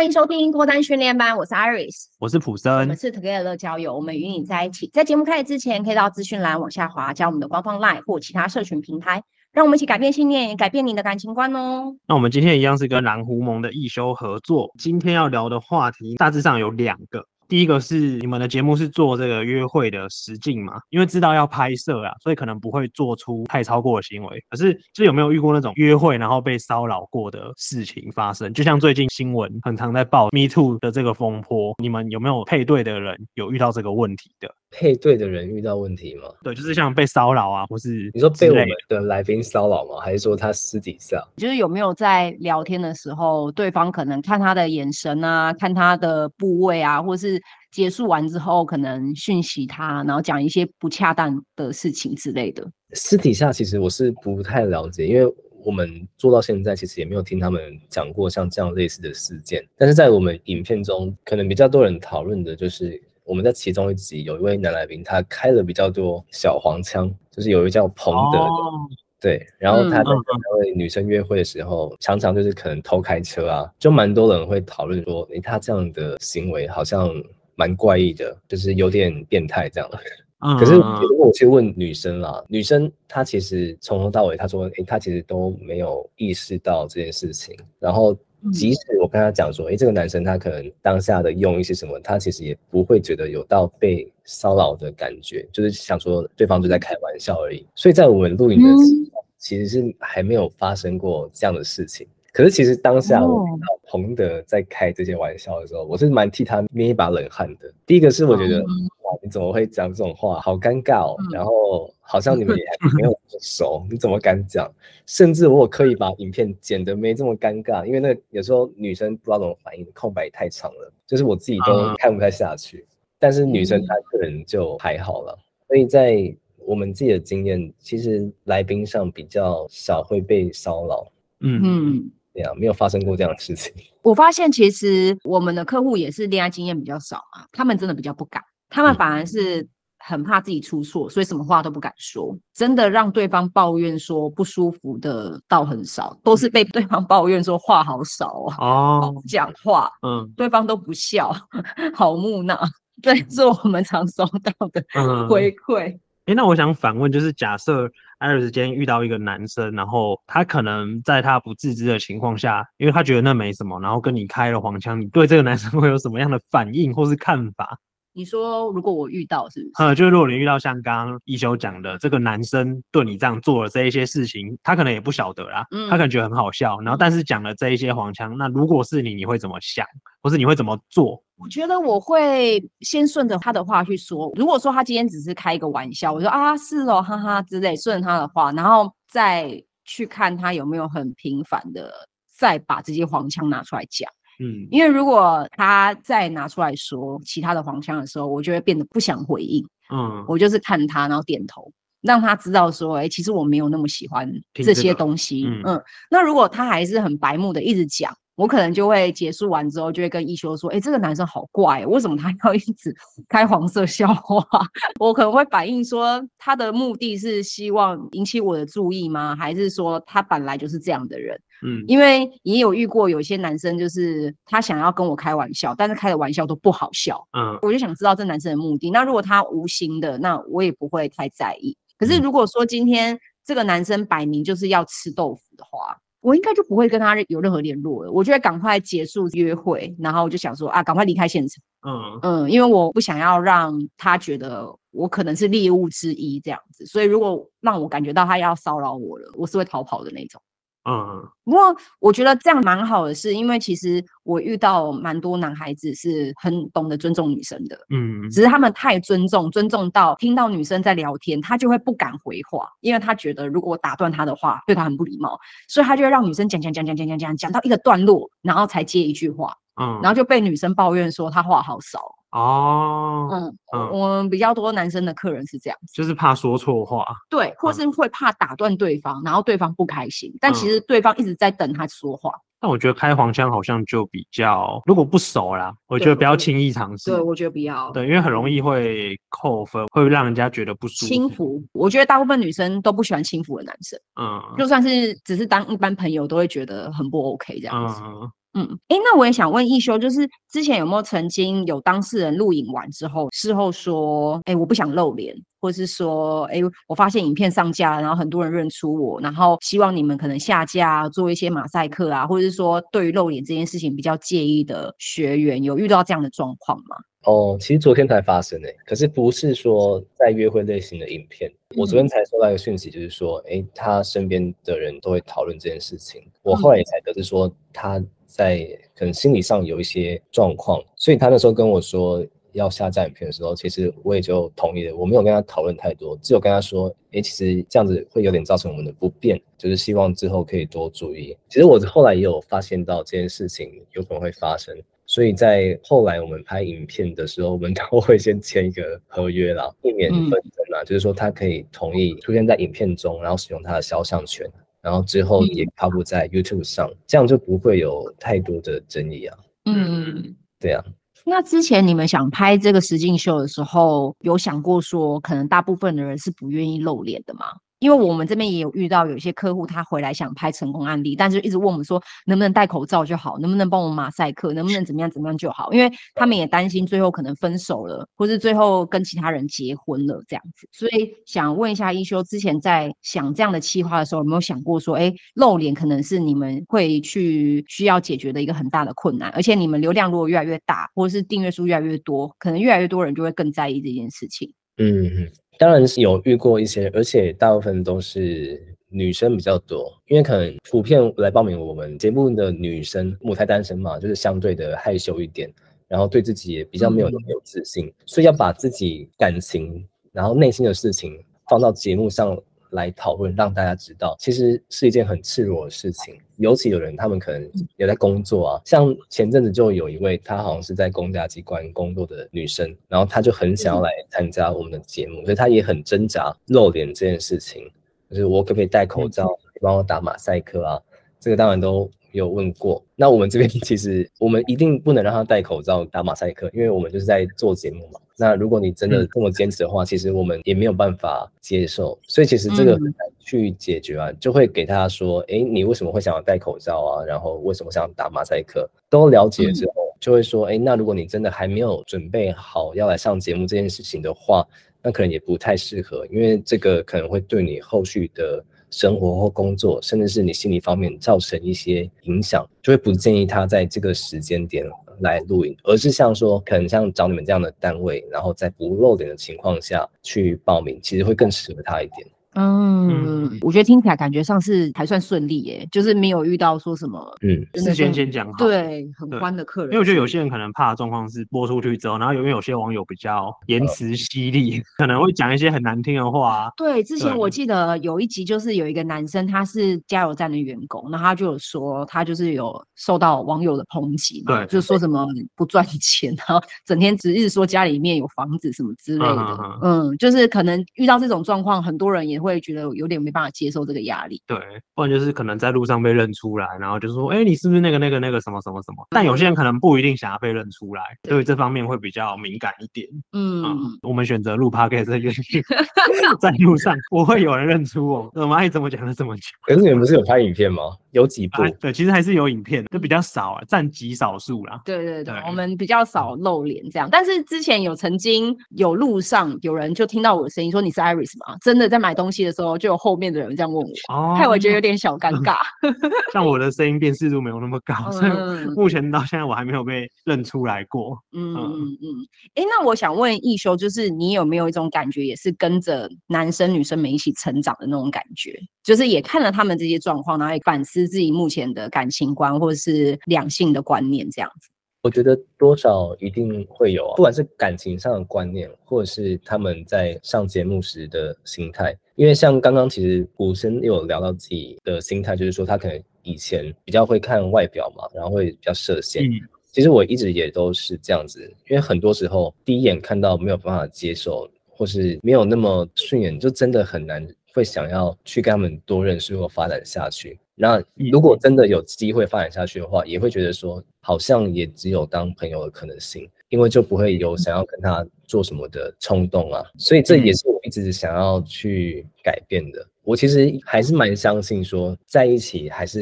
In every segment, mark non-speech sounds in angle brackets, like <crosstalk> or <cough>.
欢迎收听脱单训练班，我是 Iris，我是普森，我们是 Together 乐交友，我们与你在一起。在节目开始之前，可以到资讯栏往下滑，加我们的官方 LINE 或其他社群平台，让我们一起改变信念，也改变你的感情观哦。那我们今天一样是跟蓝狐盟的一休合作，今天要聊的话题大致上有两个。第一个是你们的节目是做这个约会的实境嘛？因为知道要拍摄啊，所以可能不会做出太超过的行为。可是，就有没有遇过那种约会然后被骚扰过的事情发生？就像最近新闻很常在报 Me Too 的这个风波，你们有没有配对的人有遇到这个问题的？配对的人遇到问题吗？对，就是像被骚扰啊，或是你说被我们的来宾骚扰吗？还是说他私底下？就是有没有在聊天的时候，对方可能看他的眼神啊，看他的部位啊，或是结束完之后可能讯息他，然后讲一些不恰当的事情之类的。私底下其实我是不太了解，因为我们做到现在，其实也没有听他们讲过像这样类似的事件。但是在我们影片中，可能比较多人讨论的就是。我们在其中一集有一位男来宾，他开了比较多小黄腔，就是有一位叫彭德的，哦、对，然后他在跟那位女生约会的时候，嗯、常常就是可能偷开车啊，就蛮多人会讨论说，诶，他这样的行为好像蛮怪异的，就是有点变态这样。<laughs> 嗯、可是如果我去问女生啦，女生她其实从头到尾她说，诶，她其实都没有意识到这件事情，然后。即使我跟他讲说，哎、欸，这个男生他可能当下的用意是什么，他其实也不会觉得有到被骚扰的感觉，就是想说对方就在开玩笑而已。所以在我们录影的时候，其实是还没有发生过这样的事情。可是其实当下我听到彭德在开这些玩笑的时候，我是蛮替他捏一把冷汗的。第一个是我觉得。哇你怎么会讲这种话？好尴尬哦！然后好像你们也还没有这么熟，<laughs> 你怎么敢讲？甚至我可以把影片剪得没这么尴尬，因为那有时候女生不知道怎么反应，空白太长了，就是我自己都看不太下去。但是女生她个人就还好了，所以在我们自己的经验，其实来宾上比较少会被骚扰。嗯嗯，对啊，没有发生过这样的事情。我发现其实我们的客户也是恋爱经验比较少啊，他们真的比较不敢。他们反而是很怕自己出错，所以什么话都不敢说。真的让对方抱怨说不舒服的倒很少，都是被对方抱怨说话好少哦，讲话，嗯，对方都不笑，<laughs> 好木讷。对，是我们常收到的回馈。哎，那我想反问，就是假设 Iris 今天遇到一个男生，然后他可能在他不自知的情况下，因为他觉得那没什么，然后跟你开了黄腔，你对这个男生 <laughs> 会有什么样的反应或是看法？你说，如果我遇到是不是？呃，就是如果你遇到像刚刚一休讲的，这个男生对你这样做了这一些事情，他可能也不晓得啦，嗯，他可能觉得很好笑，然后但是讲了这一些黄腔，那如果是你，你会怎么想，或是你会怎么做？我觉得我会先顺着他的话去说。如果说他今天只是开一个玩笑，我说啊是哦，哈哈之类，顺着他的话，然后再去看他有没有很频繁的再把这些黄腔拿出来讲。嗯，因为如果他再拿出来说其他的黄腔的时候，我就会变得不想回应。嗯，我就是看他，然后点头，让他知道说，哎、欸，其实我没有那么喜欢这些东西。嗯，那如果他还是很白目的一直讲。我可能就会结束完之后，就会跟一休说：“哎、欸，这个男生好怪，为什么他要一直 <laughs> 开黄色笑话？” <laughs> 我可能会反映说，他的目的是希望引起我的注意吗？还是说他本来就是这样的人？嗯，因为也有遇过有些男生，就是他想要跟我开玩笑，但是开的玩笑都不好笑。嗯，我就想知道这男生的目的。那如果他无心的，那我也不会太在意。可是如果说今天这个男生摆明就是要吃豆腐的话，我应该就不会跟他有任何联络了。我就会赶快结束约会，然后我就想说啊，赶快离开现场。嗯嗯，因为我不想要让他觉得我可能是猎物之一这样子。所以如果让我感觉到他要骚扰我了，我是会逃跑的那种。嗯，不过我觉得这样蛮好的是，是因为其实我遇到蛮多男孩子是很懂得尊重女生的，嗯，只是他们太尊重，尊重到听到女生在聊天，他就会不敢回话，因为他觉得如果我打断他的话，对他很不礼貌，所以他就会让女生讲讲讲讲讲讲讲讲到一个段落，然后才接一句话，嗯，然后就被女生抱怨说他话好少。哦，嗯，嗯，我们比较多男生的客人是这样子，就是怕说错话，对，或是会怕打断对方，嗯、然后对方不开心，但其实对方一直在等他说话。那、嗯、我觉得开黄腔好像就比较，如果不熟啦，我觉得不要轻易尝试。对，我觉得不要，对，因为很容易会扣分，会让人家觉得不舒服。轻浮，我觉得大部分女生都不喜欢轻浮的男生，嗯，就算是只是当一般朋友，都会觉得很不 OK 这样子。嗯嗯，哎，那我也想问一休，就是之前有没有曾经有当事人录影完之后，事后说，哎，我不想露脸，或是说，哎，我发现影片上架，然后很多人认出我，然后希望你们可能下架做一些马赛克啊，或者是说对于露脸这件事情比较介意的学员，有遇到这样的状况吗？哦，其实昨天才发生诶，可是不是说在约会类型的影片。我昨天才收到一个讯息，就是说，诶，他身边的人都会讨论这件事情。我后来也才得知说，他在可能心理上有一些状况，所以他那时候跟我说要下架影片的时候，其实我也就同意了。我没有跟他讨论太多，只有跟他说，诶，其实这样子会有点造成我们的不便，就是希望之后可以多注意。其实我后来也有发现到这件事情有可能会发生。所以在后来我们拍影片的时候，我们都会先签一个合约啦，避免纷争啦。就是说他可以同意出现在影片中，然后使用他的肖像权，然后之后也发布在 YouTube 上，这样就不会有太多的争议啊。嗯，对啊。那之前你们想拍这个实境秀的时候，有想过说，可能大部分的人是不愿意露脸的吗？因为我们这边也有遇到有一些客户，他回来想拍成功案例，但是一直问我们说，能不能戴口罩就好，能不能帮我们马赛克，能不能怎么样怎么样就好，因为他们也担心最后可能分手了，或是最后跟其他人结婚了这样子。所以想问一下一休，之前在想这样的企划的时候，有没有想过说，哎，露脸可能是你们会去需要解决的一个很大的困难，而且你们流量如果越来越大，或者是订阅数越来越多，可能越来越多人就会更在意这件事情。嗯嗯。当然是有遇过一些，而且大部分都是女生比较多，因为可能普遍来报名我们节目的女生，母胎单身嘛，就是相对的害羞一点，然后对自己也比较没有那么有自信，所以要把自己感情，然后内心的事情放到节目上。来讨论，让大家知道，其实是一件很赤裸的事情。尤其有人，他们可能也在工作啊。像前阵子就有一位，她好像是在公家机关工作的女生，然后她就很想要来参加我们的节目，所以她也很挣扎露脸这件事情。就是我可不可以戴口罩，帮我打马赛克啊？这个当然都有问过。那我们这边 <laughs> 其实我们一定不能让他戴口罩打马赛克，因为我们就是在做节目嘛。那如果你真的这么坚持的话，嗯、其实我们也没有办法接受，所以其实这个很难去解决啊，嗯、就会给他说，哎，你为什么会想要戴口罩啊？然后为什么想要打马赛克？都了解之后，就会说，哎，那如果你真的还没有准备好要来上节目这件事情的话，那可能也不太适合，因为这个可能会对你后续的生活或工作，甚至是你心理方面造成一些影响，就会不建议他在这个时间点。来录影，而是像说，可能像找你们这样的单位，然后在不露脸的情况下去报名，其实会更适合他一点。嗯，我觉得听起来感觉上是还算顺利耶，就是没有遇到说什么，嗯，事先先讲好，对，很欢的客人。因为我觉得有些人可能怕的状况是播出去之后，然后因为有些网友比较言辞犀利，<laughs> 可能会讲一些很难听的话。对，之前我记得有一集就是有一个男生，他是加油站的员工，然后他就有说他就是有受到网友的抨击嘛，对，就说什么不赚钱，然后整天只是说家里面有房子什么之类的，嗯，就是可能遇到这种状况，很多人也。会觉得有点没办法接受这个压力，对，不然就是可能在路上被认出来，然后就说，哎，你是不是那个那个那个什么什么什么？但有些人可能不一定想要被认出来，对，对这方面会比较敏感一点。嗯，嗯，我们选择录 podcast 的原因，<laughs> 在路上我会有人认出我，我们爱怎么讲就怎么讲。可是你们不是有拍影片吗？有几部？对，其实还是有影片，就比较少啊，占极少数啦。对对对，我们比较少露脸这样。但是之前有曾经有路上有人就听到我的声音说，你是 Iris 吗？真的在买东西的时候就有后面的人这样问我，害我觉得有点小尴尬。<laughs> 像我的声音辨识度没有那么高，所以目前到现在我还没有被认出来过。嗯嗯嗯。哎，那我想问一休，就是你有没有一种感觉，也是跟着男生女生们一起成长的那种感觉？就是也看了他们这些状况，然后也反思自己目前的感情观或者是两性的观念这样子。我觉得多少一定会有啊，不管是感情上的观念，或者是他们在上节目时的心态。因为像刚刚其实古生也有聊到自己的心态，就是说他可能以前比较会看外表嘛，然后会比较设限。嗯、其实我一直也都是这样子，因为很多时候第一眼看到没有办法接受，或是没有那么顺眼，就真的很难。会想要去跟他们多认识或发展下去。那如果真的有机会发展下去的话，也会觉得说，好像也只有当朋友的可能性，因为就不会有想要跟他做什么的冲动啊。所以这也是我一直想要去改变的。我其实还是蛮相信说，在一起还是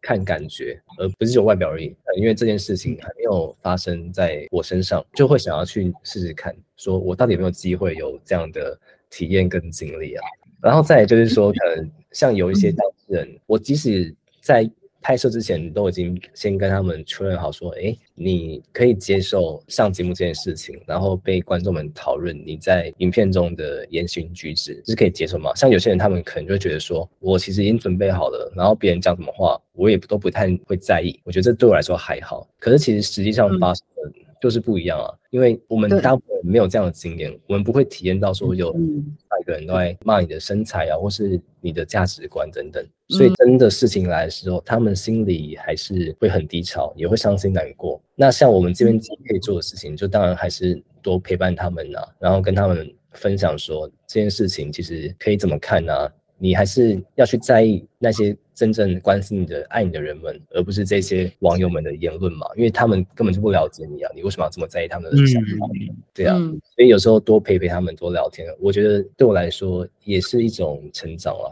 看感觉，而不是只有外表而已。因为这件事情还没有发生在我身上，就会想要去试试看，说我到底有没有机会有这样的体验跟经历啊？然后再就是说，可能像有一些当事人，我即使在。拍摄之前都已经先跟他们确认好，说，哎，你可以接受上节目这件事情，然后被观众们讨论你在影片中的言行举止，这是可以接受吗？像有些人，他们可能就会觉得说，我其实已经准备好了，然后别人讲什么话，我也都不太会在意。我觉得这对我来说还好。可是其实实际上发生的就是不一样啊，因为我们大部分没有这样的经验，我们不会体验到说有每个人都在骂你的身材啊，或是你的价值观等等。所以真的事情来的时候，他们心里还是会很低潮，也会伤心难过。那像我们这边可以做的事情，就当然还是多陪伴他们啊，然后跟他们分享说这件事情其实可以怎么看啊。你还是要去在意那些真正关心你的、爱你的人们，而不是这些网友们的言论嘛，因为他们根本就不了解你啊，你为什么要这么在意他们的想法？嗯、对啊，嗯、所以有时候多陪陪他们，多聊天，我觉得对我来说也是一种成长啊。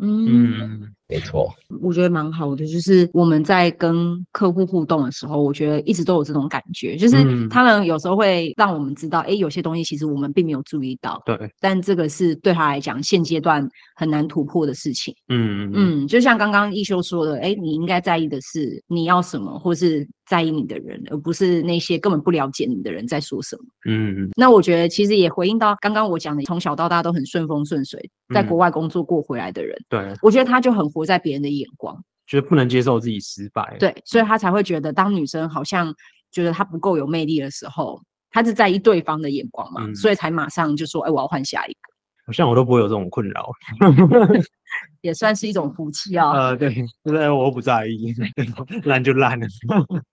嗯。没错，我觉得蛮好的，就是我们在跟客户互动的时候，我觉得一直都有这种感觉，就是他们有时候会让我们知道，哎、嗯，有些东西其实我们并没有注意到，对，但这个是对他来讲现阶段很难突破的事情。嗯嗯嗯，就像刚刚一修说的，哎，你应该在意的是你要什么，或是在意你的人，而不是那些根本不了解你的人在说什么。嗯嗯，那我觉得其实也回应到刚刚我讲的，从小到大都很顺风顺水，在国外工作过回来的人，嗯、对，我觉得他就很活在别人的眼光，觉得不能接受自己失败，对，所以他才会觉得，当女生好像觉得他不够有魅力的时候，他是在意对方的眼光嘛，嗯、所以才马上就说，哎，我要换下一个。好像我都不会有这种困扰。<laughs> <laughs> 也算是一种福气啊、哦。呃，对，对，我不在意，<laughs> 烂就烂了。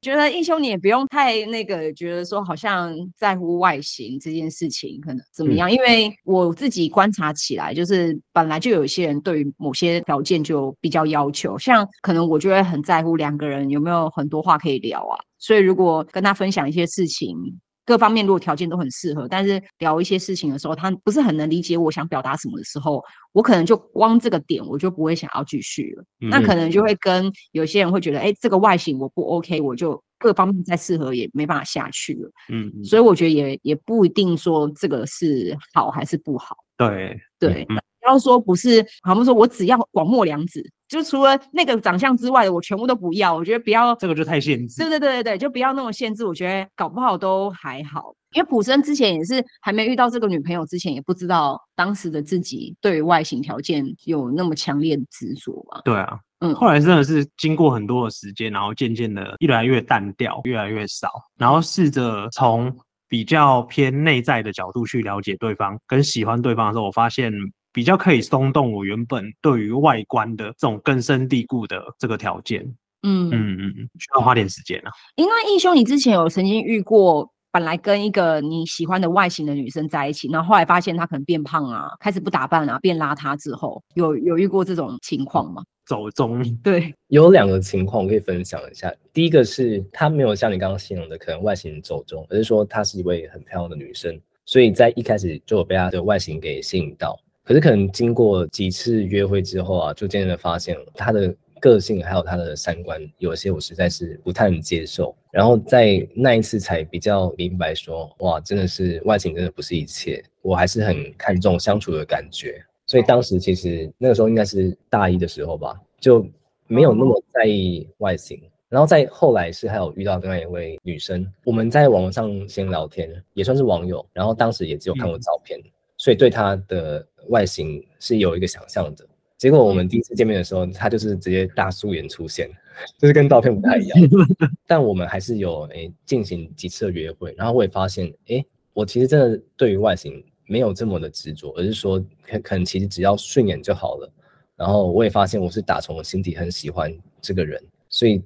觉得英雄你也不用太那个，觉得说好像在乎外形这件事情可能怎么样？嗯、因为我自己观察起来，就是本来就有一些人对于某些条件就比较要求，像可能我就会很在乎两个人有没有很多话可以聊啊。所以如果跟他分享一些事情。各方面如果条件都很适合，但是聊一些事情的时候，他不是很能理解我想表达什么的时候，我可能就光这个点我就不会想要继续了。嗯、那可能就会跟有些人会觉得，哎、欸，这个外形我不 OK，我就各方面再适合也没办法下去了。嗯，所以我觉得也也不一定说这个是好还是不好。对对，不要说不是，好像说我只要广末凉子。就除了那个长相之外的，我全部都不要。我觉得不要这个就太限制。对对对对对，就不要那么限制。我觉得搞不好都还好，因为普生之前也是还没遇到这个女朋友之前，也不知道当时的自己对于外形条件有那么强烈的执着嘛。对啊，嗯，后来真的是经过很多的时间，然后渐渐的越来越淡掉，越来越少，然后试着从比较偏内在的角度去了解对方，跟喜欢对方的时候，我发现。比较可以松动我原本对于外观的这种根深蒂固的这个条件，嗯嗯嗯，需要花点时间啊。因为义兄，你之前有曾经遇过，本来跟一个你喜欢的外形的女生在一起，然后后来发现她可能变胖啊，开始不打扮啊，变邋遢之后，有有遇过这种情况吗？走中，对，<laughs> 有两个情况我可以分享一下。第一个是她没有像你刚刚形容的可能外形走中，而是说她是一位很漂亮的女生，所以在一开始就有被她的外形给吸引到。可是可能经过几次约会之后啊，就渐渐的发现他的个性还有他的三观，有些我实在是不太能接受。然后在那一次才比较明白说，哇，真的是外形真的不是一切，我还是很看重相处的感觉。所以当时其实那个时候应该是大一的时候吧，就没有那么在意外形。然后在后来是还有遇到另外一位女生，我们在网络上先聊天，也算是网友。然后当时也只有看过照片。嗯所以对他的外形是有一个想象的，结果我们第一次见面的时候，他就是直接大素颜出现，<laughs> 就是跟照片不太一样。<laughs> 但我们还是有诶进行几次的约会，然后我也发现，诶，我其实真的对于外形没有这么的执着，而是说可可能其实只要顺眼就好了。然后我也发现我是打从我心底很喜欢这个人，所以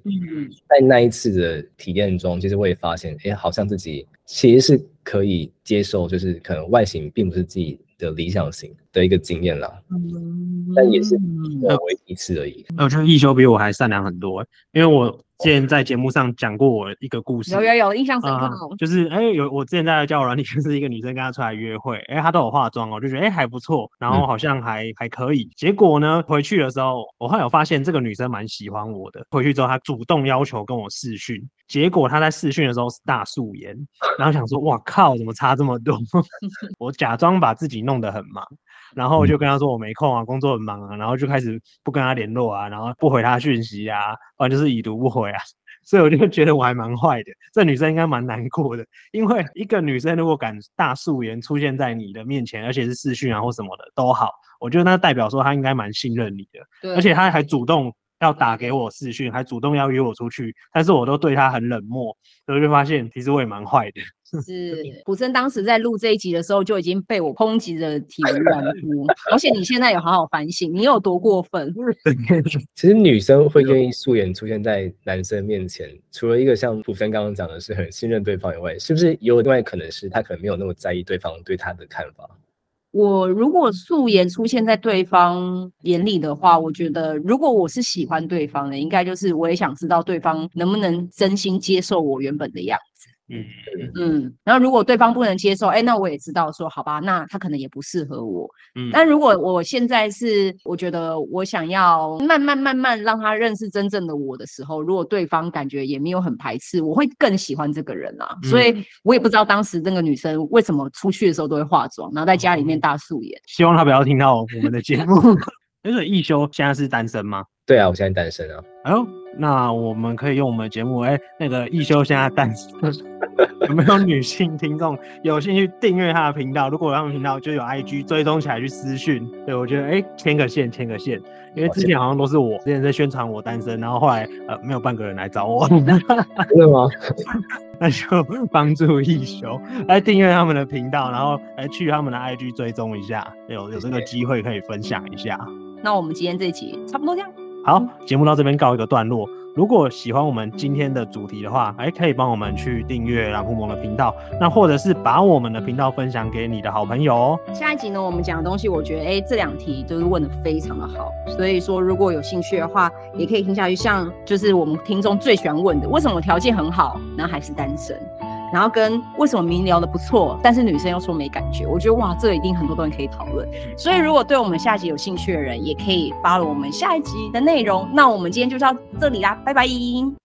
在那一次的体验中，其实我也发现，诶，好像自己其实是。可以接受，就是可能外形并不是自己的理想型的一个经验啦，嗯、但也是唯一一次而已。我觉得一休比我还善良很多，因为我之前在节目上讲过我一个故事，有有有印象深刻、呃，就是哎、欸、有我之前在交友软体，就是一个女生跟她出来约会，哎、欸、她都有化妆哦，就觉得哎、欸、还不错，然后好像还、嗯、还可以。结果呢回去的时候，我后来有发现这个女生蛮喜欢我的。回去之后她主动要求跟我试训，结果她在试训的时候是大素颜，然后想说哇靠，怎么差这么多？<laughs> 我假装把自己弄得很忙。然后我就跟他说我没空啊，工作很忙啊，然后就开始不跟他联络啊，然后不回他讯息啊，反正就是已读不回啊，<laughs> 所以我就觉得我还蛮坏的，这女生应该蛮难过的，因为一个女生如果敢大素颜出现在你的面前，而且是视讯啊或什么的都好，我觉得那代表说她应该蛮信任你的，对，而且她还主动要打给我视讯，还主动要约我出去，但是我都对他很冷漠，所以我就发现其实我也蛮坏的。<laughs> 是普森当时在录这一集的时候就已经被我抨击的体无完肤，而且你现在有好好反省，你有多过分？<laughs> <laughs> 其实女生会愿意素颜出现在男生面前，除了一个像普森刚刚讲的是很信任对方以外，是不是有另外可能是他可能没有那么在意对方对他的看法？我如果素颜出现在对方眼里的话，我觉得如果我是喜欢对方的，应该就是我也想知道对方能不能真心接受我原本的样子。嗯嗯，然后如果对方不能接受，哎，那我也知道说，好吧，那他可能也不适合我。嗯，但如果我现在是，我觉得我想要慢慢慢慢让他认识真正的我的时候，如果对方感觉也没有很排斥，我会更喜欢这个人啊。嗯，所以我也不知道当时那个女生为什么出去的时候都会化妆，然后在家里面大素颜。希望他不要听到我们的节目。那个亦修现在是单身吗？对啊，我现在单身啊。哎呦，那我们可以用我们的节目，哎，那个一休现在单身，<laughs> 有没有女性听众有兴趣订阅他的频道？如果他们频道就有 IG 追踪起来去私讯，对，我觉得哎，牵个线，牵个线，因为之前好像都是我之前在宣传我单身，然后后来呃没有半个人来找我，真的吗？<laughs> 那就帮助一休来订阅他们的频道，然后来去他们的 IG 追踪一下，有有这个机会可以分享一下。那我们今天这一期差不多这样。好，节目到这边告一个段落。如果喜欢我们今天的主题的话，哎，可以帮我们去订阅蓝狐獴的频道，那或者是把我们的频道分享给你的好朋友哦。下一集呢，我们讲的东西，我觉得哎，这两题都是问的非常的好，所以说如果有兴趣的话，也可以听下去。像就是我们听众最喜欢问的，为什么条件很好，然后还是单身？然后跟为什么明聊的不错，但是女生又说没感觉，我觉得哇，这个一定很多东西可以讨论。所以如果对我们下集有兴趣的人，也可以 follow 我们下一集的内容。那我们今天就到这里啦，拜拜。